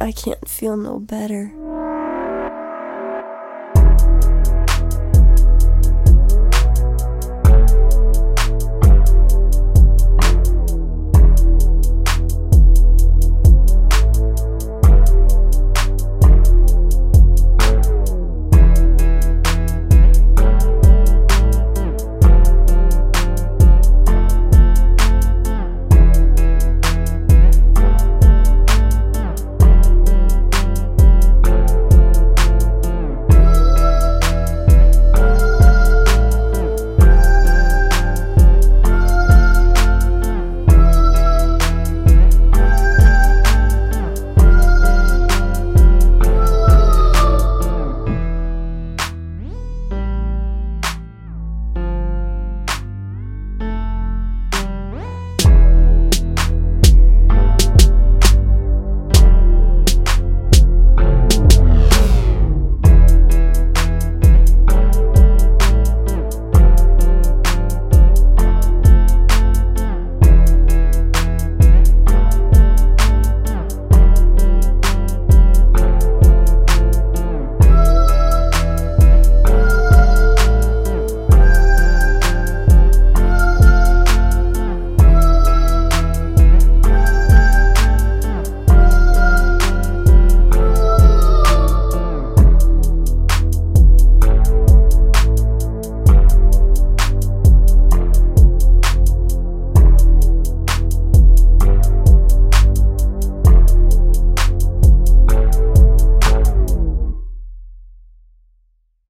I can't feel no better.